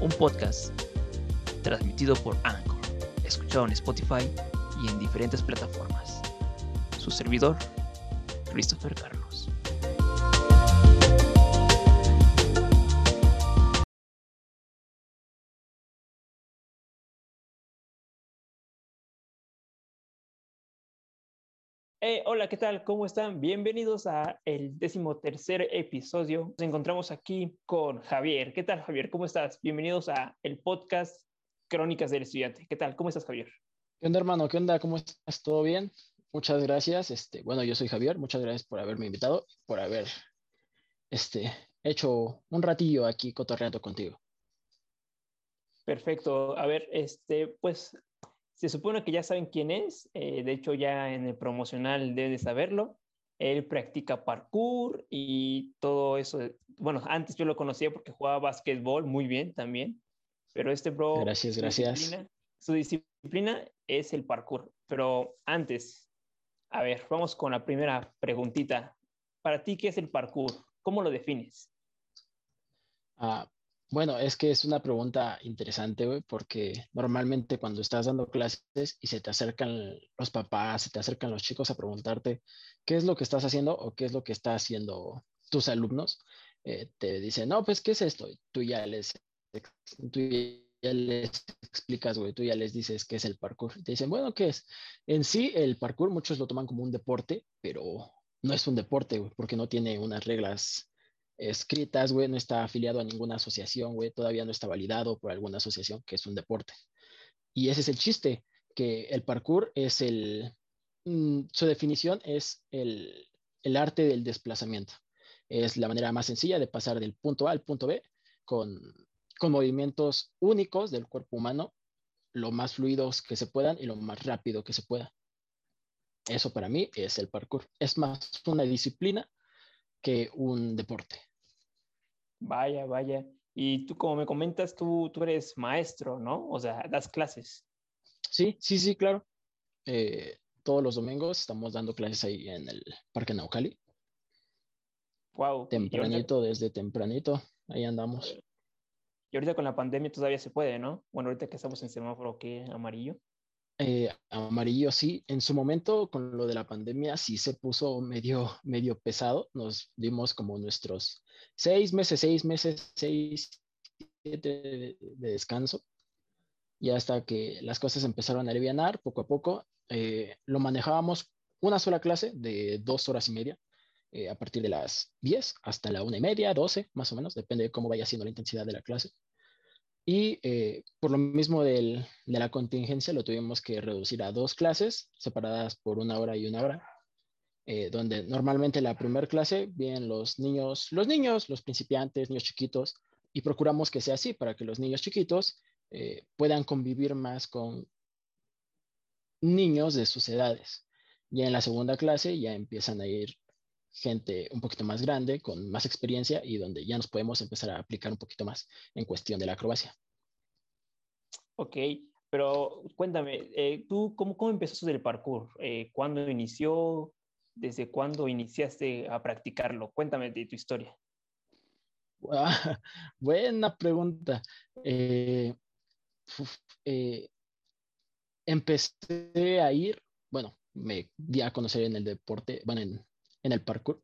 un podcast transmitido por Anchor, escuchado en Spotify y en diferentes plataformas. Su servidor, Christopher Carlos. Eh, hola, ¿qué tal? ¿Cómo están? Bienvenidos a el décimo tercer episodio. Nos encontramos aquí con Javier. ¿Qué tal, Javier? ¿Cómo estás? Bienvenidos a el podcast Crónicas del Estudiante. ¿Qué tal? ¿Cómo estás, Javier? ¿Qué onda, hermano? ¿Qué onda? ¿Cómo estás? ¿Todo bien? Muchas gracias. Este, bueno, yo soy Javier. Muchas gracias por haberme invitado, por haber este, hecho un ratillo aquí cotorreando contigo. Perfecto. A ver, este, pues se supone que ya saben quién es, eh, de hecho ya en el promocional deben de saberlo. Él practica parkour y todo eso. Bueno, antes yo lo conocía porque jugaba básquetbol muy bien también, pero este bro... Gracias, gracias. su disciplina es el parkour, pero antes, a ver, vamos con la primera preguntita. Para ti, ¿qué es el parkour? ¿Cómo lo defines? Ah, bueno, es que es una pregunta interesante, güey, porque normalmente cuando estás dando clases y se te acercan los papás, se te acercan los chicos a preguntarte qué es lo que estás haciendo o qué es lo que están haciendo tus alumnos, eh, te dicen, no, pues, ¿qué es esto? tú ya les, tú ya les explicas, güey, tú ya les dices qué es el parkour. te dicen, bueno, ¿qué es? En sí, el parkour muchos lo toman como un deporte, pero no es un deporte, güey, porque no tiene unas reglas escritas, güey, no está afiliado a ninguna asociación, güey, todavía no está validado por alguna asociación, que es un deporte. Y ese es el chiste, que el parkour es el, mm, su definición es el, el arte del desplazamiento. Es la manera más sencilla de pasar del punto A al punto B con, con movimientos únicos del cuerpo humano, lo más fluidos que se puedan y lo más rápido que se pueda. Eso para mí es el parkour. Es más una disciplina que un deporte. Vaya, vaya. Y tú, como me comentas, tú, tú eres maestro, ¿no? O sea, das clases. Sí, sí, sí, claro. Eh, todos los domingos estamos dando clases ahí en el Parque Naucali. Wow. Tempranito, desde tempranito, ahí andamos. Y ahorita con la pandemia todavía se puede, ¿no? Bueno, ahorita que estamos en semáforo, ¿qué? Amarillo. Eh, amarillo, sí. En su momento, con lo de la pandemia, sí se puso medio, medio pesado. Nos dimos como nuestros seis meses, seis meses, seis, siete de, descanso. Y hasta que las cosas empezaron a aliviar poco a poco, eh, lo manejábamos una sola clase de dos horas y media, eh, a partir de las 10 hasta la una y media, 12, más o menos, depende de cómo vaya siendo la intensidad de la clase. Y eh, por lo mismo de la contingencia lo tuvimos que reducir a dos clases separadas por una hora y una hora, eh, donde normalmente la primera clase vienen los niños, los niños, los principiantes, niños chiquitos, y procuramos que sea así para que los niños chiquitos eh, puedan convivir más con niños de sus edades. Ya en la segunda clase ya empiezan a ir gente un poquito más grande, con más experiencia y donde ya nos podemos empezar a aplicar un poquito más en cuestión de la acrobacia. Ok, pero cuéntame, eh, ¿tú cómo, cómo empezaste el parkour? Eh, ¿Cuándo inició? ¿Desde cuándo iniciaste a practicarlo? Cuéntame de tu historia. buena pregunta. Eh, empecé a ir, bueno, me di a conocer en el deporte, bueno, en, en el parkour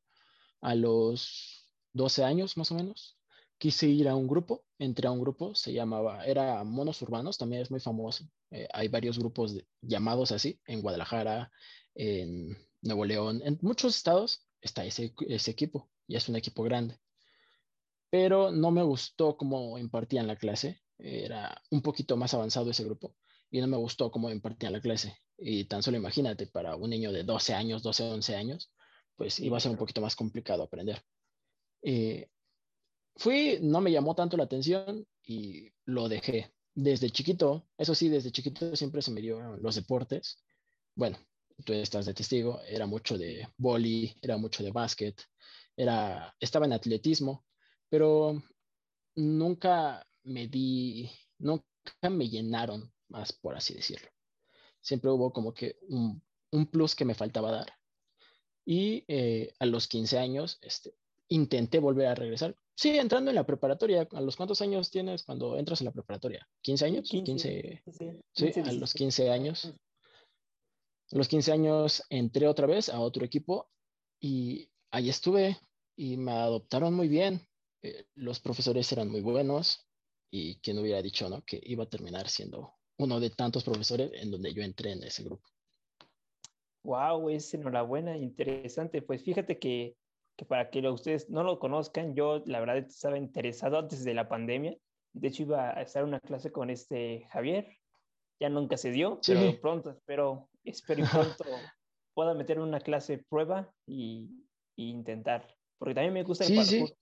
a los 12 años más o menos. Quise ir a un grupo, entré a un grupo, se llamaba, era Monos Urbanos, también es muy famoso. Eh, hay varios grupos llamados así, en Guadalajara, en Nuevo León, en muchos estados está ese, ese equipo y es un equipo grande. Pero no me gustó cómo impartían la clase, era un poquito más avanzado ese grupo y no me gustó cómo impartían la clase. Y tan solo imagínate, para un niño de 12 años, 12, 11 años, pues iba a ser un poquito más complicado aprender. Eh, fui, no me llamó tanto la atención y lo dejé. Desde chiquito, eso sí, desde chiquito siempre se me dio los deportes. Bueno, tú estás de testigo, era mucho de boli, era mucho de básquet, era, estaba en atletismo, pero nunca me di, nunca me llenaron más, por así decirlo. Siempre hubo como que un, un plus que me faltaba dar. Y eh, a los 15 años este, intenté volver a regresar. Sí, entrando en la preparatoria. ¿A los cuántos años tienes cuando entras en la preparatoria? ¿15 años? 15, sí, a los 15 años. A los 15 años entré otra vez a otro equipo y ahí estuve y me adoptaron muy bien. Eh, los profesores eran muy buenos y quien hubiera dicho, ¿no? Que iba a terminar siendo uno de tantos profesores en donde yo entré en ese grupo. Wow, es enhorabuena, interesante. Pues fíjate que, que para que ustedes no lo conozcan, yo la verdad estaba interesado antes de la pandemia. De hecho, iba a estar en una clase con este Javier. Ya nunca se dio, pero pronto espero, espero pronto pueda meter una clase prueba y, y, intentar. Porque también me gusta el parkour.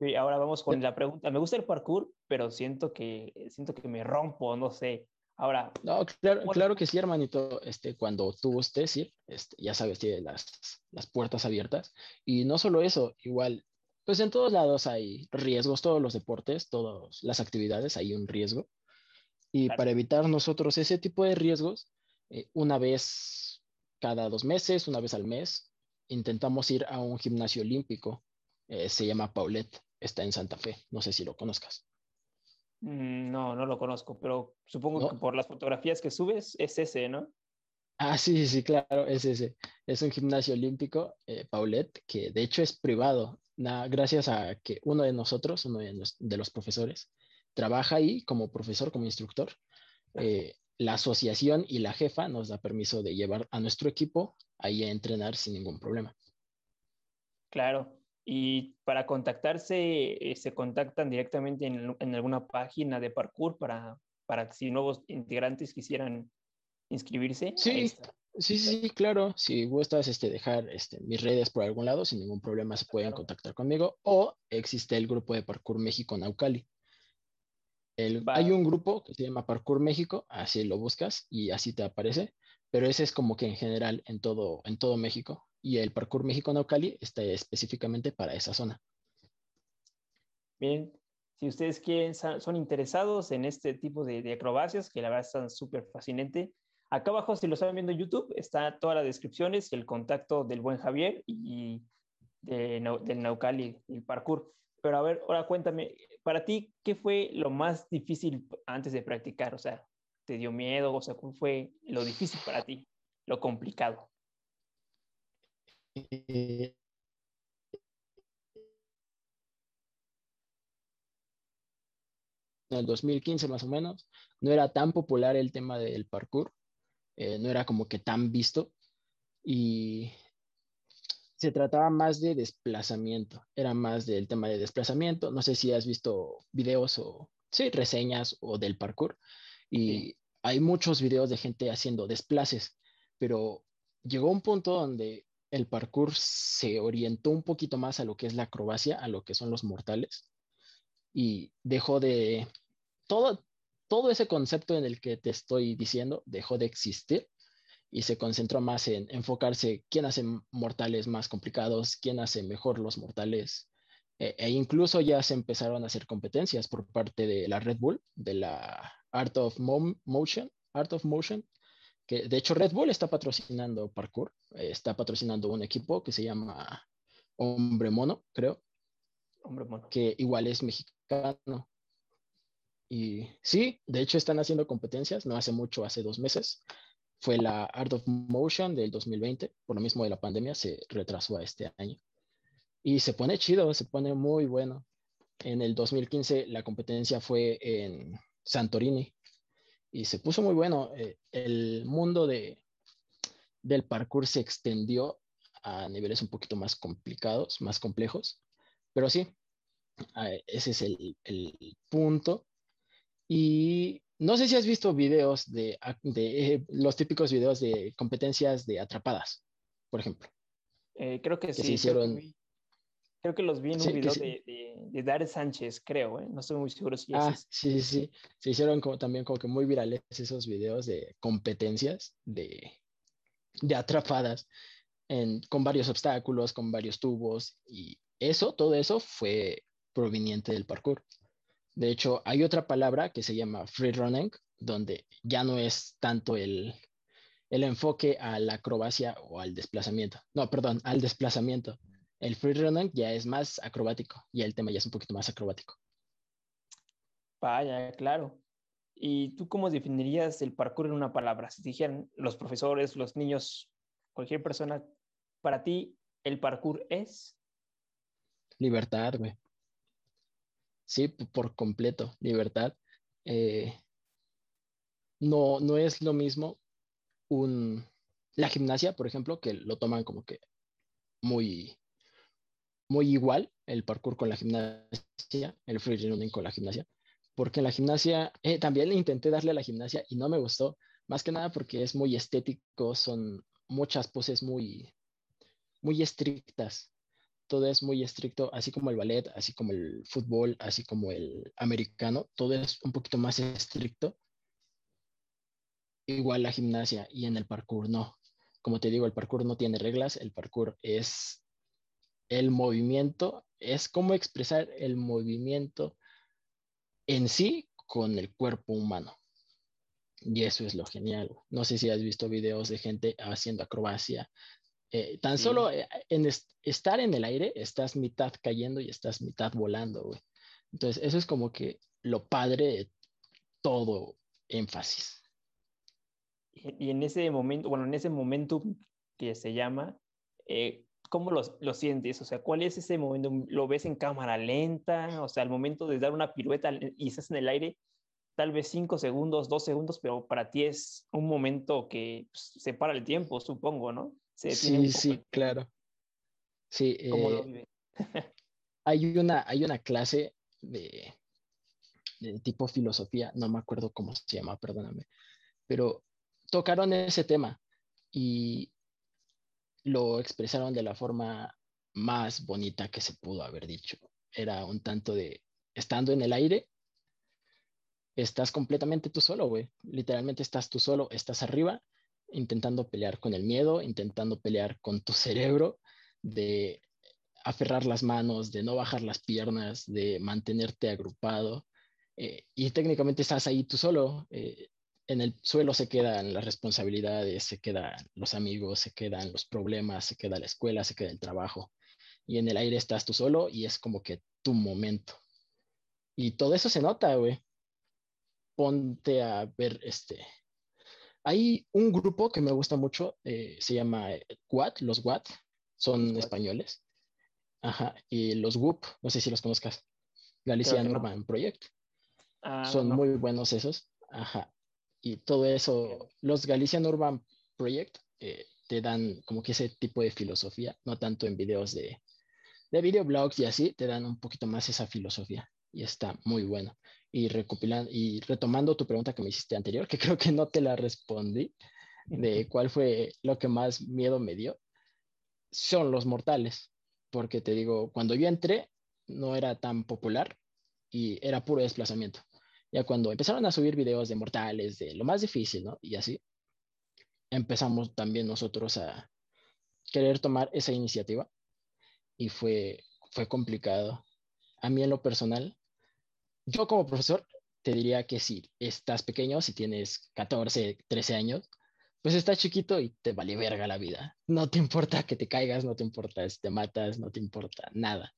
Sí. ahora vamos con la pregunta. Me gusta el parkour, pero siento que, siento que me rompo, no sé. Ahora. No, claro, claro que sí, hermanito. Este, cuando tú gustes ir, este, ya sabes, tiene las, las puertas abiertas. Y no solo eso, igual, pues en todos lados hay riesgos, todos los deportes, todas las actividades, hay un riesgo. Y para evitar nosotros ese tipo de riesgos, eh, una vez cada dos meses, una vez al mes, intentamos ir a un gimnasio olímpico. Eh, se llama Paulette, está en Santa Fe. No sé si lo conozcas. Mm, no, no lo conozco, pero supongo que por las fotografías que subes es ese, ¿no? Ah, sí, sí, claro, es ese. Es un gimnasio olímpico, eh, Paulette, que de hecho es privado, gracias a que uno de nosotros, uno de, los profesores, trabaja ahí como profesor, como instructor. Eh, la asociación y la jefa nos da permiso de llevar a nuestro equipo ahí a entrenar sin ningún problema. Claro, y para contactarse, eh, se contactan directamente en, alguna página de parkour para, para si nuevos integrantes quisieran inscribirse. Sí, sí, sí, claro. Si gustas este, dejar este, mis redes por algún lado, sin ningún problema se pueden contactar conmigo. O existe el grupo de Parkour México Naucali. El, hay un grupo que se llama Parkour México, así lo buscas y así te aparece, pero ese es como que en general en todo, en todo México y el Parkour México Naucali está específicamente para esa zona. Bien, si ustedes quieren, son interesados en este tipo de, acrobacias, que la verdad están súper fascinante, acá abajo, si lo están viendo en YouTube, está todas las descripciones, el contacto del buen Javier y del Naucali, el parkour. Pero a ver, ahora cuéntame, para ti, ¿qué fue lo más difícil antes de practicar? O sea, ¿te dio miedo? O sea, ¿cuál fue lo difícil para ti? Lo complicado. En el 2015 más o menos, no era tan popular el tema del parkour, eh, no era como que tan visto y se trataba más de desplazamiento, era más del tema de desplazamiento, no sé si has visto videos o, sí, reseñas o del parkour y hay muchos videos de gente haciendo desplaces, pero llegó un punto donde el parkour se orientó un poquito más a lo que es la acrobacia, a lo que son los mortales, y dejó de, todo, todo ese concepto en el que te estoy diciendo, dejó de existir y se concentró más en enfocarse quién hace mortales más complicados, quién hace mejor los mortales, e, e incluso ya se empezaron a hacer competencias por parte de la Red Bull, de la Art of Motion, Art of Motion, que de hecho Red Bull está patrocinando parkour, eh, está patrocinando un equipo que se llama Hombre Mono, creo. Hombre Mono. Que igual es mexicano. Y sí, de hecho están haciendo competencias, no hace mucho, hace dos meses. Fue la Art of Motion del 2020, por lo mismo de la pandemia, se retrasó a este año. Y se pone chido, se pone muy bueno. En el 2015 la competencia fue en Santorini, y se puso muy bueno. Eh, el mundo de, del parkour se extendió a niveles un poquito más complicados, más complejos, pero sí, ese es el, el punto. Y no sé si has visto videos de, de eh, los típicos videos de competencias de atrapadas, por ejemplo. Eh, creo que, sí. Se hicieron, Creo que los vi en un video de, de, de Sánchez, creo, ¿eh? no estoy muy seguro si ah, es. Sí, sí, sí. Se hicieron como, también como que muy virales esos videos de competencias, de, de atrapadas, en, con varios obstáculos, con varios tubos, y eso, todo eso fue proveniente del parkour. De hecho, hay otra palabra que se llama free running, donde ya no es tanto el, el enfoque a la acrobacia o al desplazamiento. No, perdón, al desplazamiento. El free running ya es más acrobático y el tema ya es un poquito más acrobático. Vaya, claro. ¿Y tú cómo definirías el parkour en una palabra? Si dijeran los profesores, los niños, cualquier persona, para ti, ¿el parkour es? Libertad, güey. Sí, por completo, libertad. Eh, no, no es lo mismo un, la gimnasia, por ejemplo, que lo toman como que muy, muy igual el parkour con la gimnasia, el free running con la gimnasia, porque en la gimnasia eh, también intenté darle a la gimnasia y no me gustó, más que nada porque es muy estético, son muchas poses muy, muy estrictas. Todo es muy estricto, así como el ballet, así como el fútbol, así como el americano, todo es un poquito más estricto igual la gimnasia y en el parkour no. Como te digo, el parkour no tiene reglas, el parkour es el movimiento, es cómo expresar el movimiento en sí con el cuerpo humano. Y eso es lo genial. No sé si has visto videos de gente haciendo acrobacia. Eh, tan solo eh, en estar en el aire, estás mitad cayendo y estás mitad volando, Entonces, eso es como que lo padre de todo énfasis. Y en ese momento, bueno, en ese momento que se llama, eh, ¿cómo lo, lo, sientes? O sea, ¿cuál es ese momento? ¿Lo ves en cámara lenta? O sea, al momento de dar una pirueta y estás en el aire, tal vez cinco segundos, dos segundos, pero para ti es un momento que pues, se para el tiempo, supongo, ¿no? sí, sí, claro. Sí. ¿Cómo lo eh, hay, una, hay una clase de, de tipo filosofía, no me acuerdo cómo se llama, perdóname, pero tocaron ese tema y lo expresaron de la forma más bonita que se pudo haber dicho. Era un tanto de, estando en el aire, estás completamente tú solo, güey. Literalmente estás tú solo, estás arriba, intentando pelear con el miedo, intentando pelear con tu cerebro, de aferrar las manos, de no bajar las piernas, de mantenerte agrupado. Eh, y técnicamente estás ahí tú solo. Eh, en el suelo se quedan las responsabilidades, se quedan los amigos, se quedan los problemas, se queda la escuela, se queda el trabajo. Y en el aire estás tú solo y es como que tu momento. Y todo eso se nota, güey. Ponte a ver este. Hay un grupo que me gusta mucho, eh, se llama Watt, los Watt, son españoles. Ajá, y los WUP, no sé si los conozcas. Galicia Urban Project. Ah, son muy buenos esos. Ajá y todo eso, los Galician Urban Project eh, te dan como que ese tipo de filosofía, no tanto en videos de, de videoblogs y así, te dan un poquito más esa filosofía y está muy bueno. Y recopilando y retomando tu pregunta que me hiciste anterior, que creo que no te la respondí, de cuál fue lo que más miedo me dio, son los mortales, porque te digo, cuando yo entré no era tan popular y era puro desplazamiento. Ya cuando empezaron a subir videos de mortales, de lo más difícil, ¿no? Y así, empezamos también nosotros a querer tomar esa iniciativa y fue, fue complicado. A mí en lo personal, yo como profesor te diría que si estás pequeño, si tienes 14, 13 años, pues estás chiquito y te vale verga la vida. No te importa que te caigas, no te importa si te matas, no te importa nada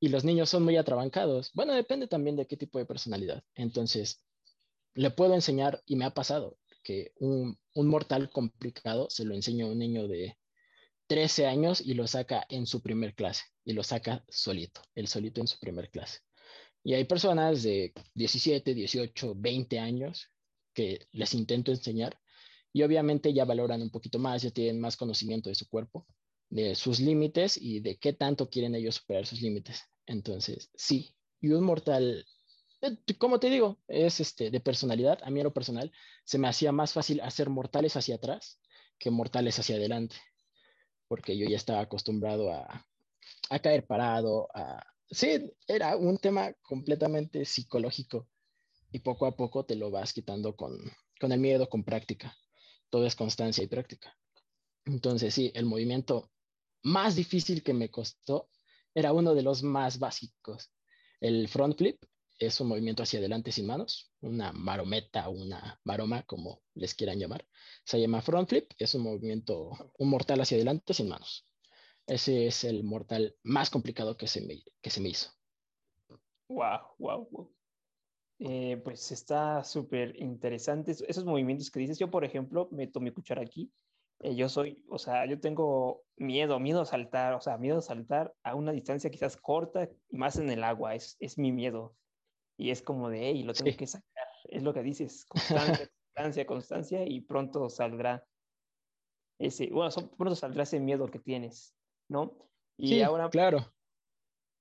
y los niños son muy atrabancados. Bueno, depende también de qué tipo de personalidad. Entonces, le puedo enseñar, y me ha pasado, que un, mortal complicado se lo enseño a un niño de 13 años y lo saca en su primer clase, y lo saca solito, el solito en su primer clase. Y hay personas de 17, 18, 20 años que les intento enseñar y obviamente ya valoran un poquito más, ya tienen más conocimiento de su cuerpo, de sus límites y de qué tanto quieren ellos superar sus límites. Entonces, sí. Y un mortal, eh, como te digo, es este, de personalidad. A mí, en lo personal, se me hacía más fácil hacer mortales hacia atrás que mortales hacia adelante. Porque yo ya estaba acostumbrado a a caer parado, a... Sí, era un tema completamente psicológico y poco a poco te lo vas quitando con, con el miedo, con práctica. Todo es constancia y práctica. Entonces, sí, el movimiento más difícil que me costó era uno de los más básicos. El front flip es un movimiento hacia adelante sin manos, una marometa, una maroma, como les quieran llamar. Se llama front flip, es un movimiento, un mortal hacia adelante sin manos. Ese es el mortal más complicado que se me, que se me hizo. Wow, wow, wow. pues está súper interesante esos movimientos que dices. Yo, por ejemplo, meto mi cuchara aquí eh, yo soy, o sea, yo tengo miedo, miedo a saltar, o sea, miedo a saltar a una distancia quizás corta y más en el agua, es, es mi miedo. Y es como de, hey, lo tengo que sacar. Es lo que dices, constancia, constancia, constancia y pronto saldrá ese, bueno, pronto saldrá ese miedo que tienes, ¿no? Y sí, ahora, claro.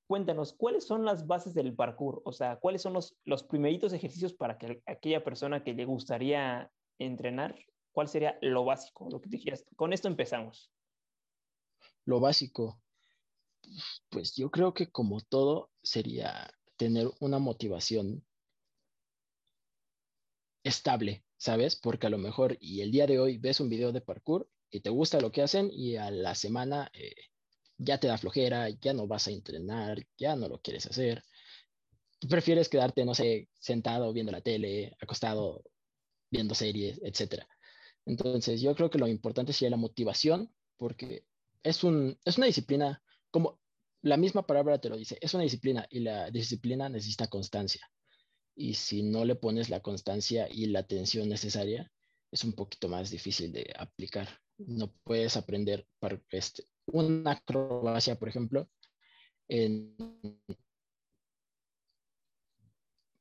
Cuéntanos, ¿cuáles son las bases del parkour? O sea, ¿cuáles son los, los primeritos ejercicios para que aquella persona que le gustaría entrenar ¿Cuál sería lo básico, lo que dijeras? Con esto empezamos. Lo básico, pues yo creo que como todo sería tener una motivación estable, ¿sabes? Porque a lo mejor y el día de hoy ves un video de parkour y te gusta lo que hacen y a la semana eh, ya te da flojera, ya no vas a entrenar, ya no lo quieres hacer. Prefieres quedarte, no sé, sentado viendo la tele, acostado viendo series, etcétera. Entonces, yo creo que lo importante sería la motivación, porque es, un, es una disciplina, como la misma palabra te lo dice, es una disciplina y la disciplina necesita constancia. Y si no le pones la constancia y la atención necesaria, es un poquito más difícil de aplicar. No puedes aprender para este, una acrobacia, por ejemplo, en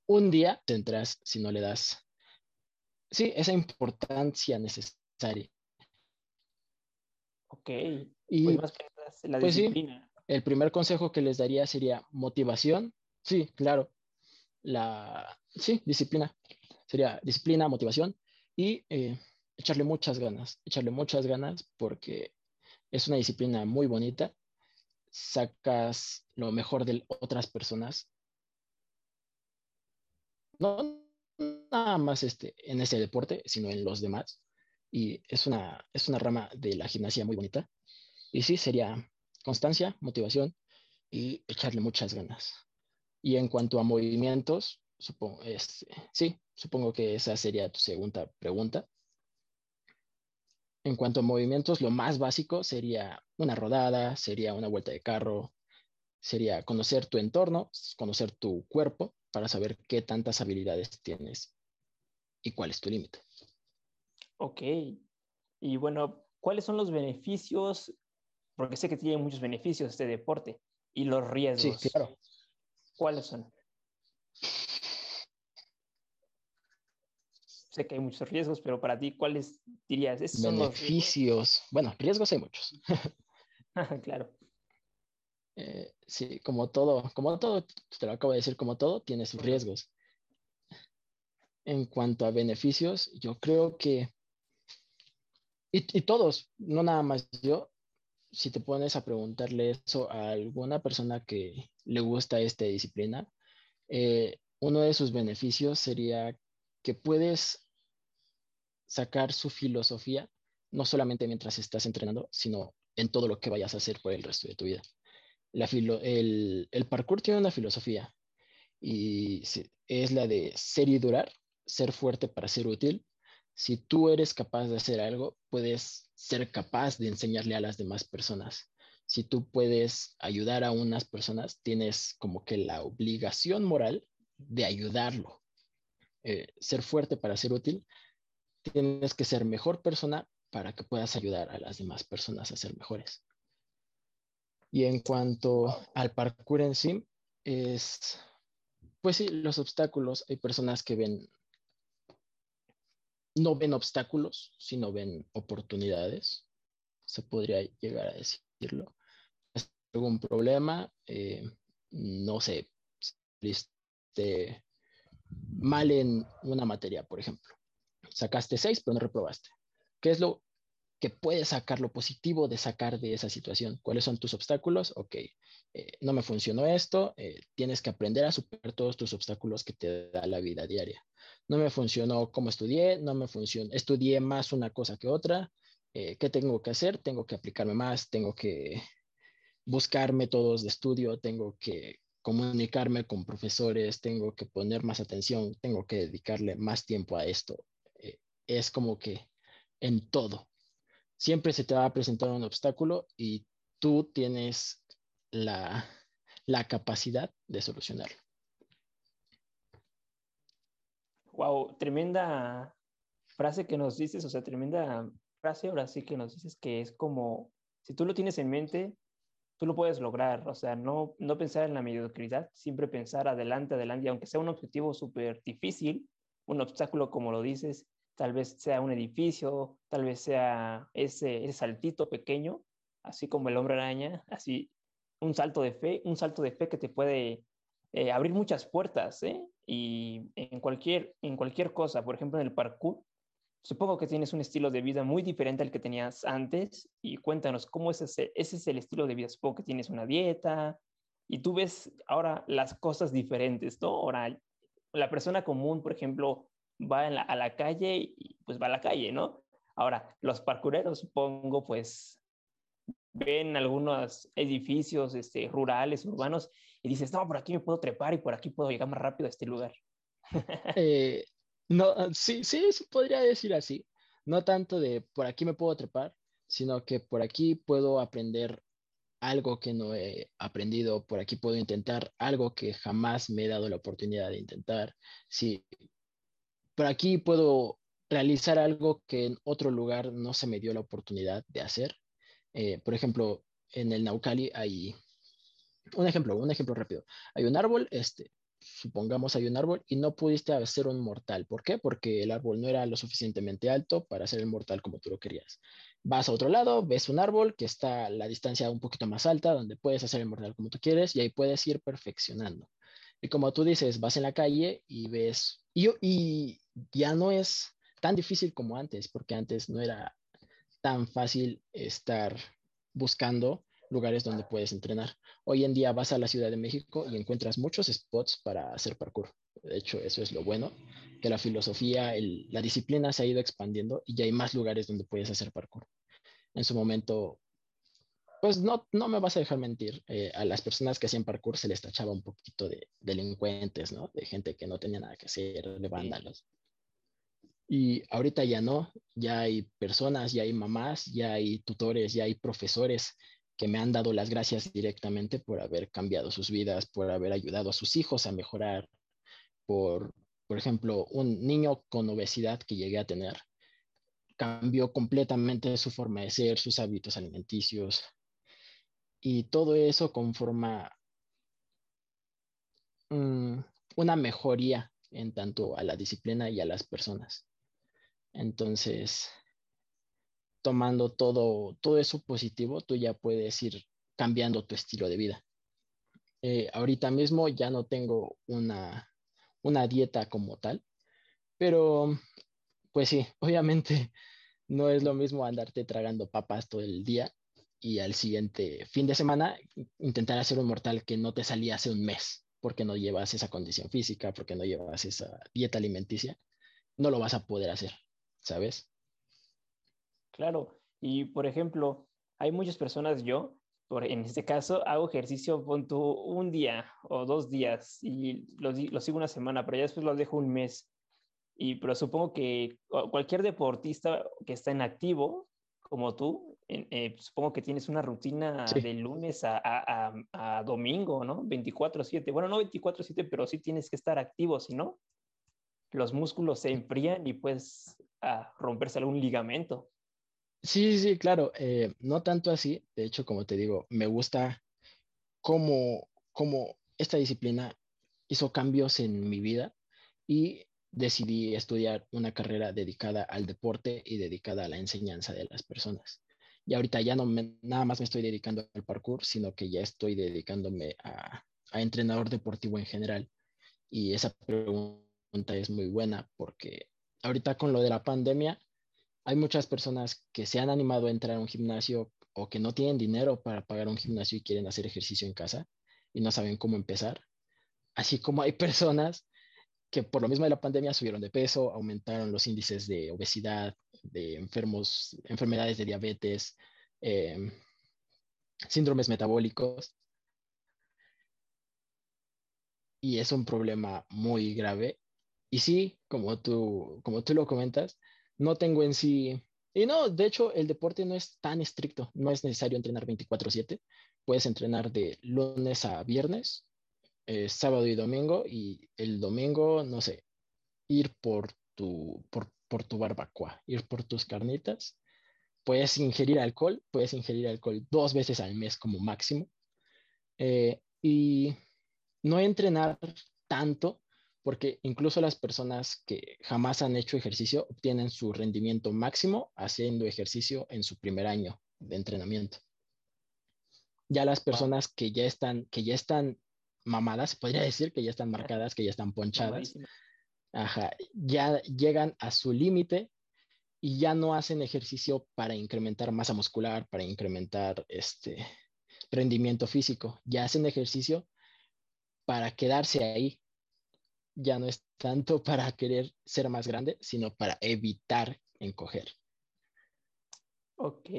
un día tendrás si no le das sí, esa importancia necesaria. Ok. Y pues más que la pues disciplina. el primer consejo que les daría sería motivación. Sí, claro. La, sí, disciplina. Sería disciplina, motivación y eh, echarle muchas ganas. Echarle muchas ganas porque es una disciplina muy bonita. Sacas lo mejor de otras personas. No, nada más este, en ese deporte, sino en los demás. Y es una, es una rama de la gimnasia muy bonita. Y sí, sería constancia, motivación y echarle muchas ganas. Y en cuanto a movimientos, supongo, este, sí, supongo que esa sería tu segunda pregunta. En cuanto a movimientos, lo más básico sería una rodada, sería una vuelta de carro, sería conocer tu entorno, conocer tu cuerpo para saber qué tantas habilidades tienes y cuál es tu límite. Ok. Y bueno, ¿cuáles son los beneficios? Porque sé que tiene muchos beneficios este deporte y los riesgos. Sí, claro. ¿Cuáles son? Sé que hay muchos riesgos, pero para ti, ¿cuáles dirías? beneficios. bueno, riesgos hay muchos. claro. Eh, sí, como todo, como todo, te lo acabo de decir, como todo, tiene sus riesgos. En cuanto a beneficios, yo creo que, y, todos, no nada más yo, si te pones a preguntarle eso a alguna persona que le gusta esta disciplina, eh, uno de sus beneficios sería que puedes sacar su filosofía, no solamente mientras estás entrenando, sino en todo lo que vayas a hacer por el resto de tu vida el, parkour tiene una filosofía y es la de ser y durar, ser fuerte para ser útil. Si tú eres capaz de hacer algo, puedes ser capaz de enseñarle a las demás personas. Si tú puedes ayudar a unas personas, tienes como que la obligación moral de ayudarlo. Eh, ser fuerte para ser útil, tienes que ser mejor persona para que puedas ayudar a las demás personas a ser mejores. Y en cuanto al parkour en sí, es, pues sí, los obstáculos, hay personas que ven, no ven obstáculos, sino ven oportunidades, se podría llegar a decirlo. ¿Es algún problema? Eh, no sé, saliste mal en una materia, por ejemplo. Sacaste seis, pero no reprobaste. ¿Qué es lo que puedes sacar lo positivo de sacar de esa situación. ¿Cuáles son tus obstáculos? Ok, eh, no me funcionó esto, eh, tienes que aprender a superar todos tus obstáculos que te da la vida diaria. No me funcionó como estudié, no me funcionó, estudié más una cosa que otra. Eh, ¿Qué tengo que hacer? Tengo que aplicarme más, tengo que buscar métodos de estudio, tengo que comunicarme con profesores, tengo que poner más atención, tengo que dedicarle más tiempo a esto. es como que en todo, siempre se te va a presentar un obstáculo y tú tienes la, capacidad de solucionarlo. Wow, tremenda frase que nos dices, o sea, tremenda frase ahora sí que nos dices que es como, si tú lo tienes en mente, tú lo puedes lograr, o sea, no, no pensar en la mediocridad, siempre pensar adelante, adelante, y aunque sea un objetivo súper difícil, un obstáculo como lo dices, tal vez sea un edificio, tal vez sea ese, saltito pequeño, así como el hombre araña, así un salto de fe, un salto de fe que te puede eh, abrir muchas puertas, ¿eh? Y en cualquier, en cualquier cosa, por ejemplo, en el parkour, supongo que tienes un estilo de vida muy diferente al que tenías antes y cuéntanos cómo es ese, ese es el estilo de vida. Supongo que tienes una dieta y tú ves ahora las cosas diferentes, ¿no? Ahora, la persona común, por ejemplo, va a la calle y pues va a la calle, ¿no? Ahora, los parkureros, supongo, pues ven algunos edificios este, rurales, urbanos, y dices, no, por aquí me puedo trepar y por aquí puedo llegar más rápido a este lugar. Eh, no, sí, sí, se podría decir así. No tanto de por aquí me puedo trepar, sino que por aquí puedo aprender algo que no he aprendido, por aquí puedo intentar algo que jamás me he dado la oportunidad de intentar. Sí, por aquí puedo realizar algo que en otro lugar no se me dio la oportunidad de hacer. Eh, por ejemplo, en el Naucali hay un ejemplo, un ejemplo rápido. Hay un árbol, este, supongamos hay un árbol y no pudiste hacer un mortal. ¿Por qué? Porque el árbol no era lo suficientemente alto para hacer el mortal como tú lo querías. Vas a otro lado, ves un árbol que está a la distancia un poquito más alta, donde puedes hacer el mortal como tú quieres y ahí puedes ir perfeccionando. Y como tú dices, vas en la calle y ves, y, ya no es tan difícil como antes, porque antes no era tan fácil estar buscando lugares donde puedes entrenar. Hoy en día vas a la Ciudad de México y encuentras muchos spots para hacer parkour. De hecho, eso es lo bueno, que la filosofía, la disciplina se ha ido expandiendo y ya hay más lugares donde puedes hacer parkour. En su momento pues no, no me vas a dejar mentir, eh, a las personas que hacían parkour se les tachaba un poquito de delincuentes, ¿no? De gente que no tenía nada que hacer, de vándalos. Y ahorita ya no, ya hay personas, ya hay mamás, ya hay tutores, ya hay profesores que me han dado las gracias directamente por haber cambiado sus vidas, por haber ayudado a sus hijos a mejorar, por, por ejemplo, un niño con obesidad que llegué a tener, cambió completamente su forma de ser, sus hábitos alimenticios, y todo eso conforma mm, una mejoría en tanto a la disciplina y a las personas. Entonces, tomando todo, todo eso positivo, tú ya puedes ir cambiando tu estilo de vida. Eh, ahorita mismo ya no tengo una, una dieta como tal, pero pues sí, obviamente no es lo mismo andarte tragando papas todo el día y al siguiente fin de semana intentar hacer un mortal que no te salía hace un mes porque no llevas esa condición física, porque no llevas esa dieta alimenticia, no lo vas a poder hacer, ¿sabes? Claro, y por ejemplo, hay muchas personas, yo, por, en este caso, hago ejercicio punto un día o dos días y lo, lo sigo una semana, pero ya después lo dejo un mes. Y pero supongo que cualquier deportista que está en activo como tú, eh, supongo que tienes una rutina de lunes a, a, domingo, ¿no? 24/7. Bueno, no 24/7, pero sí tienes que estar activo, si no, los músculos se enfrían y puedes ah, romperse algún ligamento. Sí, sí, claro. Eh, no tanto así. De hecho, como te digo, me gusta cómo, cómo esta disciplina hizo cambios en mi vida y decidí estudiar una carrera dedicada al deporte y dedicada a la enseñanza de las personas. Y ahorita ya no nada más me estoy dedicando al parkour, sino que ya estoy dedicándome a, a entrenador deportivo en general. Y esa pregunta es muy buena porque ahorita con lo de la pandemia hay muchas personas que se han animado a entrar a un gimnasio o que no tienen dinero para pagar un gimnasio y quieren hacer ejercicio en casa y no saben cómo empezar. Así como hay personas que por lo mismo de la pandemia subieron de peso, aumentaron los índices de obesidad, de enfermos, enfermedades de diabetes, em, síndromes metabólicos. Y es un problema muy grave. Y sí, como tú, como tú lo comentas, no tengo en sí... Y no, de hecho, el deporte no es tan estricto. No es necesario entrenar 24/7. Puedes entrenar de lunes a viernes, eh, sábado y domingo. Y el domingo, no sé, ir por tu, por, por tu barbacoa, ir por tus carnitas puedes ingerir alcohol, puedes ingerir alcohol dos veces al mes como máximo. Eh, y no entrenar tanto, porque incluso las personas que jamás han hecho ejercicio obtienen su rendimiento máximo haciendo ejercicio en su primer año de entrenamiento. Ya las personas que ya están, que ya están mamadas, podría decir que ya están marcadas, que ya están ponchadas, ya llegan a su límite y ya no hacen ejercicio para incrementar masa muscular, para incrementar este rendimiento físico, ya hacen ejercicio para quedarse ahí. Ya no es tanto para querer ser más grande, sino para evitar encoger. Ok.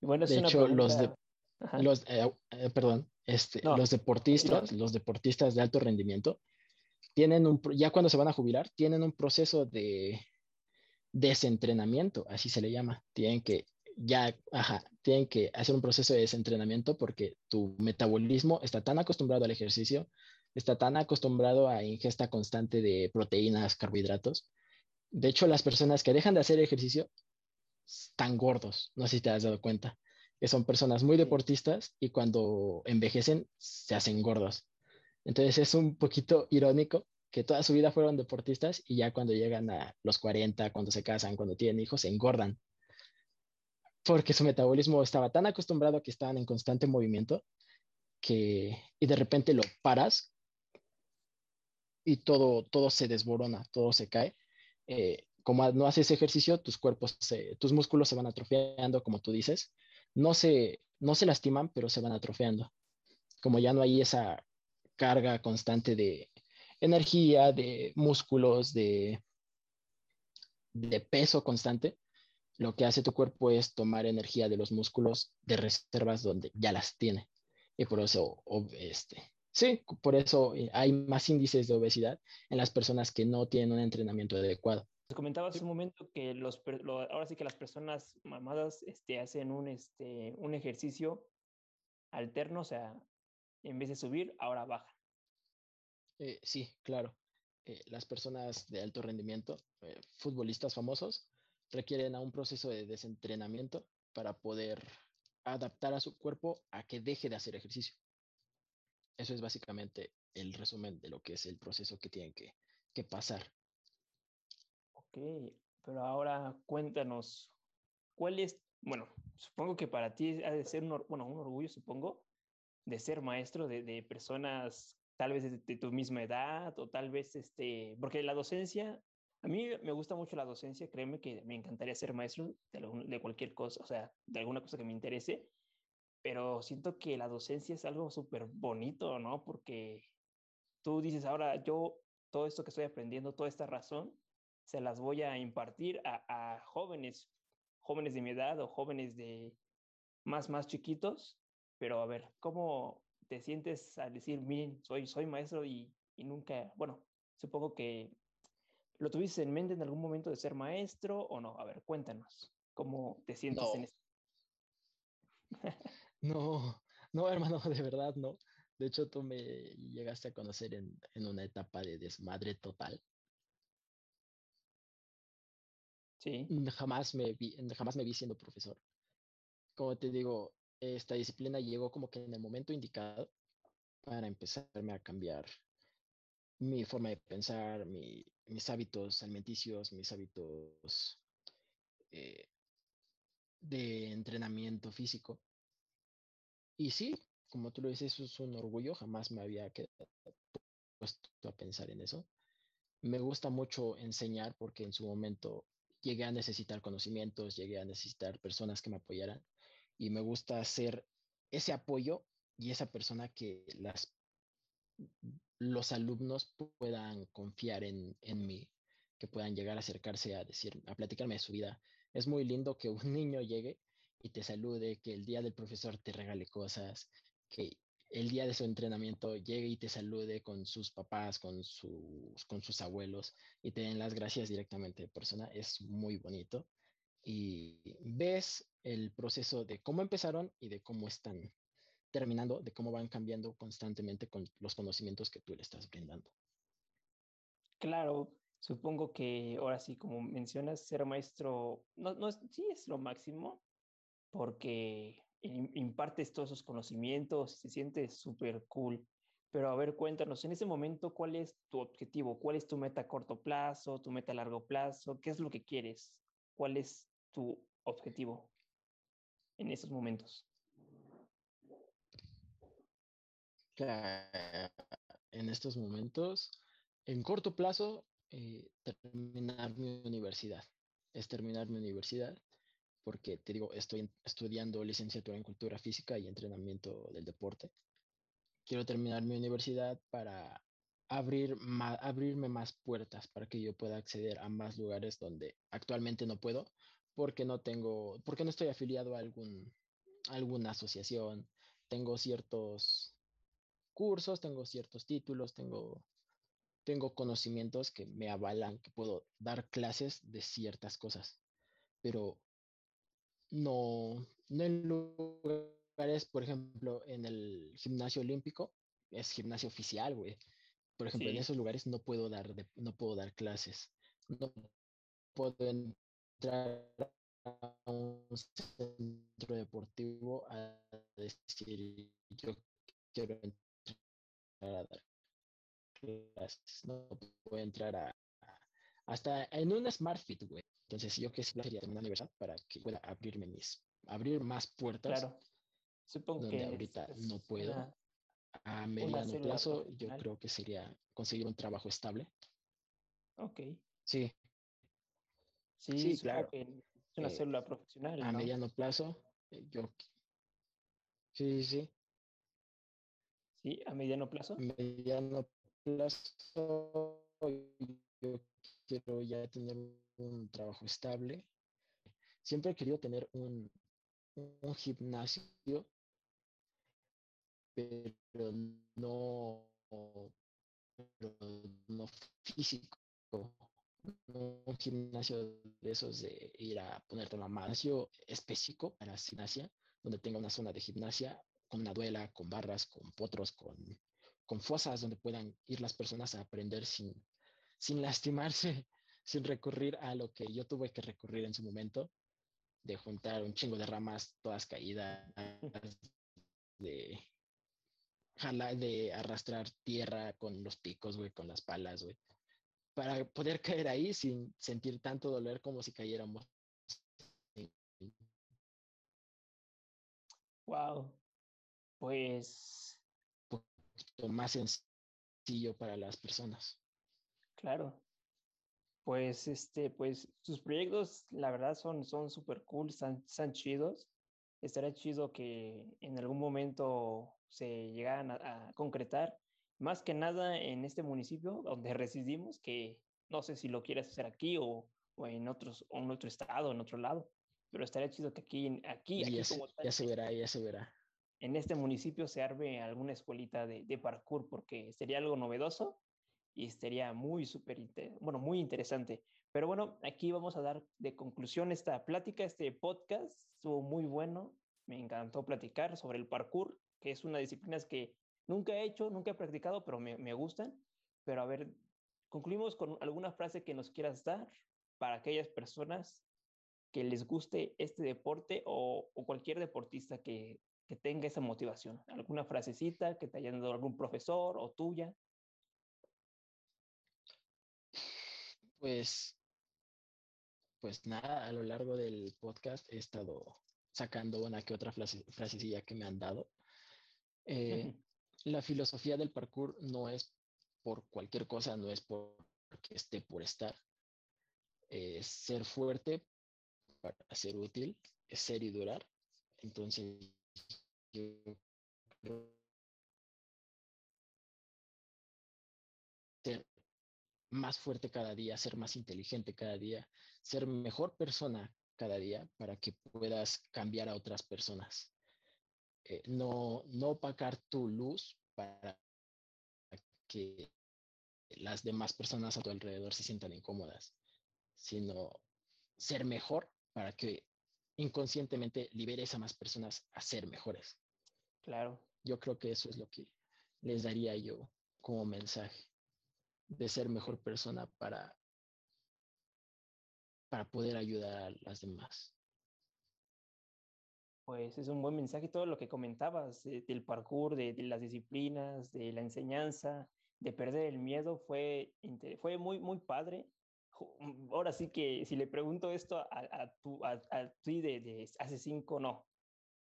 Bueno, de hecho, los, de, los eh, eh, perdón, este, los deportistas, los deportistas de alto rendimiento, tienen un, ya cuando se van a jubilar, tienen un proceso de desentrenamiento, así se le llama. Tienen que ya, ajá, tienen que hacer un proceso de desentrenamiento porque tu metabolismo está tan acostumbrado al ejercicio, está tan acostumbrado a ingesta constante de proteínas, carbohidratos. De hecho, las personas que dejan de hacer ejercicio están gordos, no sé si te has dado cuenta, que son personas muy deportistas y cuando envejecen se hacen gordos. Entonces es un poquito irónico que toda su vida fueron deportistas y ya cuando llegan a los 40, cuando se casan, cuando tienen hijos, se engordan. Porque su metabolismo estaba tan acostumbrado a que estaban en constante movimiento que, y de repente lo paras y todo, todo se desborona, todo se cae. Eh, como no haces ejercicio, tus cuerpos, tus músculos se van atrofiando, como tú dices. No se, no se lastiman, pero se van atrofiando. Como ya no hay esa carga constante de, energía, de músculos, de, de peso constante, lo que hace tu cuerpo es tomar energía de los músculos de reservas donde ya las tiene. Y por eso, este, sí, por eso eh, hay más índices de obesidad en las personas que no tienen un entrenamiento adecuado. Comentabas hace un momento que los, ahora sí que las personas mamadas este, hacen un, este, un ejercicio alterno, o sea, en vez de subir, ahora baja. Eh, sí, claro. Eh, las personas de alto rendimiento, eh, futbolistas famosos, requieren a un proceso de desentrenamiento para poder adaptar a su cuerpo a que deje de hacer ejercicio. Eso es básicamente el resumen de lo que es el proceso que tienen que, que pasar. Ok, pero ahora cuéntanos, ¿cuál es, bueno, supongo que para ti ha de ser un, bueno, un orgullo, supongo, de ser maestro de, de personas tal vez de, tu misma edad o tal vez, este, porque la docencia, a mí me gusta mucho la docencia, créeme que me encantaría ser maestro de, de cualquier cosa, o sea, de alguna cosa que me interese, pero siento que la docencia es algo súper bonito, ¿no? Porque tú dices, ahora yo todo esto que estoy aprendiendo, toda esta razón, se las voy a impartir a, a jóvenes, jóvenes de mi edad o jóvenes de más, más chiquitos, pero a ver, ¿cómo, te sientes al decir, miren, soy, soy maestro y, y nunca, bueno, supongo que lo tuviste en mente en algún momento de ser maestro o no? A ver, cuéntanos, ¿cómo te sientes no. en esto? no, no, hermano, de verdad no. De hecho, tú me llegaste a conocer en, en una etapa de desmadre total. Sí. Jamás me vi, jamás me vi siendo profesor. Como te digo, esta disciplina llegó como que en el momento indicado para empezarme a cambiar mi forma de pensar, mi, mis hábitos alimenticios, mis hábitos eh, de entrenamiento físico. Y sí, como tú lo dices, es un orgullo, jamás me había puesto a pensar en eso. Me gusta mucho enseñar porque en su momento llegué a necesitar conocimientos, llegué a necesitar personas que me apoyaran y me gusta ser ese apoyo y esa persona que las, los alumnos puedan confiar en, en mí, que puedan llegar a acercarse a decir, a platicarme de su vida. Es muy lindo que un niño llegue y te salude, que el día del profesor te regale cosas, que el día de su entrenamiento llegue y te salude con sus papás, con sus, con sus abuelos y te den las gracias directamente de persona, es muy bonito. Y ves el proceso de cómo empezaron y de cómo están terminando, de cómo van cambiando constantemente con los conocimientos que tú le estás brindando. Claro, supongo que ahora sí, como mencionas, ser maestro, no, no sí es lo máximo, porque impartes todos esos conocimientos, se siente súper cool. Pero a ver, cuéntanos, en ese momento, ¿cuál es tu objetivo? ¿Cuál es tu meta a corto plazo, tu meta a largo plazo? ¿Qué es lo que quieres? ¿Cuál es tu objetivo en esos momentos? En estos momentos, en corto plazo, eh, terminar mi universidad. Es terminar mi universidad porque te digo, estoy estudiando licenciatura en cultura física y entrenamiento del deporte. Quiero terminar mi universidad para abrir abrirme más puertas para que yo pueda acceder a más lugares donde actualmente no puedo porque no tengo, porque no estoy afiliado a algún, alguna asociación, tengo ciertos cursos, tengo ciertos títulos, tengo, tengo conocimientos que me avalan que puedo dar clases de ciertas cosas, pero no, no en lugares, por ejemplo, en el gimnasio olímpico, es gimnasio oficial, güey. Por ejemplo, en esos lugares no puedo dar, no puedo dar clases. No puedo entrar a un centro deportivo a decir yo quiero entrar a dar clases. No puedo entrar a, hasta en un Smart Fit, güey. Entonces, yo que sería tener una universidad para que pueda abrirme mis, abrir más puertas. Claro. Supongo donde ahorita no puedo. a mediano plazo, yo creo que sería conseguir un trabajo estable. Ok. Sí. Sí, claro. es una eh, célula profesional. A mediano plazo, eh, yo. Sí, sí. Sí, a mediano plazo. Mediano plazo, yo quiero ya tener un trabajo estable. Siempre he querido tener un, un gimnasio, pero no, no físico. Un gimnasio de esos de ir a ponerte un gimnasio específico para gimnasia, donde tenga una zona de gimnasia con una duela, con barras, con potros, con, con fosas donde puedan ir las personas a aprender sin, sin lastimarse sin recurrir a lo que yo tuve que recurrir en su momento, de juntar un chingo de ramas todas caídas, de de arrastrar tierra con los picos, güey, con las palas, güey, para poder caer ahí sin sentir tanto dolor como si cayéramos. Wow. Pues. Un poquito más sencillo para las personas. Claro. Pues, este, pues sus proyectos, la verdad, son son súper cool, están, chidos. Estaría chido que en algún momento se llegaran a, concretar, más que nada en este municipio donde residimos, que no sé si lo quieres hacer aquí o, o en, otros, o en otro estado, en otro lado, pero estaría chido que aquí, aquí, aquí ya, se, ya se verá, ya se verá. En este municipio se arme alguna escuelita de, de parkour, porque sería algo novedoso y sería muy súper, bueno, muy interesante. Pero bueno, aquí vamos a dar de conclusión esta plática, este podcast. Estuvo muy bueno. Me encantó platicar sobre el parkour, que es una disciplina que nunca he hecho, nunca he practicado, pero me, me gustan. Pero a ver, concluimos con alguna frase que nos quieras dar para aquellas personas que les guste este deporte o, o cualquier deportista que, que tenga esa motivación. ¿Alguna frasecita que te haya dado algún profesor o tuya? Pues, pues nada, a lo largo del podcast he estado sacando una que otra frase, frasecilla que me han dado. Eh, la filosofía del parkour no es por cualquier cosa, no es porque esté por estar. eh, ser fuerte para ser útil, ser y durar. Entonces, yo ser más fuerte cada día, ser más inteligente cada día, ser mejor persona cada día para que puedas cambiar a otras personas. Eh, no, no opacar tu luz para que las demás personas a tu alrededor se sientan incómodas, sino ser mejor para que inconscientemente liberes a más personas a ser mejores. Claro. Yo creo que eso es lo que les daría yo como mensaje de ser mejor persona para, para poder ayudar a las demás. Pues es un buen mensaje todo lo que comentabas del parkour, de, las disciplinas, de la enseñanza, de perder el miedo, fue, fue muy, muy padre. Mm, ahora sí que si le pregunto esto a, a, tu, a, ti de, de, hace cinco, no,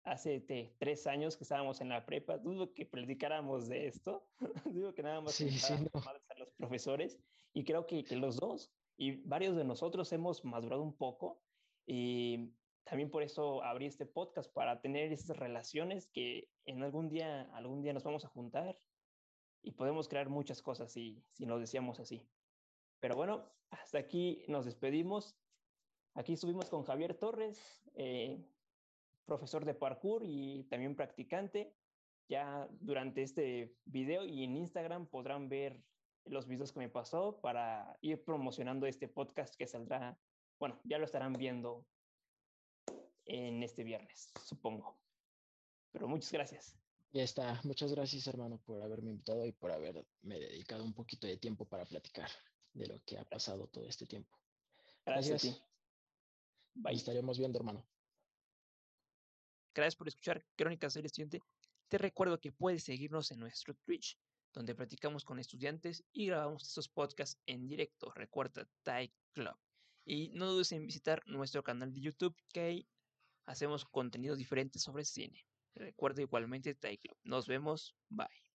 hace tres años que estábamos en la prepa, dudo que platicáramos de esto, digo que nada más sí, sí, no. a los profesores y creo que, que, los dos y varios de nosotros hemos madurado un poco y también por eso abrí este podcast para tener esas relaciones que en algún día, algún día nos vamos a juntar y podemos crear muchas cosas si, si nos decíamos así. Pero bueno, hasta aquí nos despedimos. Aquí estuvimos con Javier Torres, eh, profesor de parkour y también practicante. Ya durante este video y en Instagram podrán ver los videos que me pasó para ir promocionando este podcast que saldrá, bueno, ya lo estarán viendo en este viernes, supongo. Pero muchas gracias. Ya está. Muchas gracias, hermano, por haberme invitado y por haberme dedicado un poquito de tiempo para platicar de lo que ha pasado todo este tiempo. Gracias. gracias. Bye. estaremos viendo, hermano. Gracias por escuchar Crónicas del Estudiante. Te recuerdo que puedes seguirnos en nuestro Twitch, donde practicamos con estudiantes y grabamos estos podcasts en directo. Recuerda Tai Club. Y no dudes en visitar nuestro canal de YouTube, que hacemos contenidos diferentes sobre cine. Recuerda igualmente Club. Nos vemos. Bye.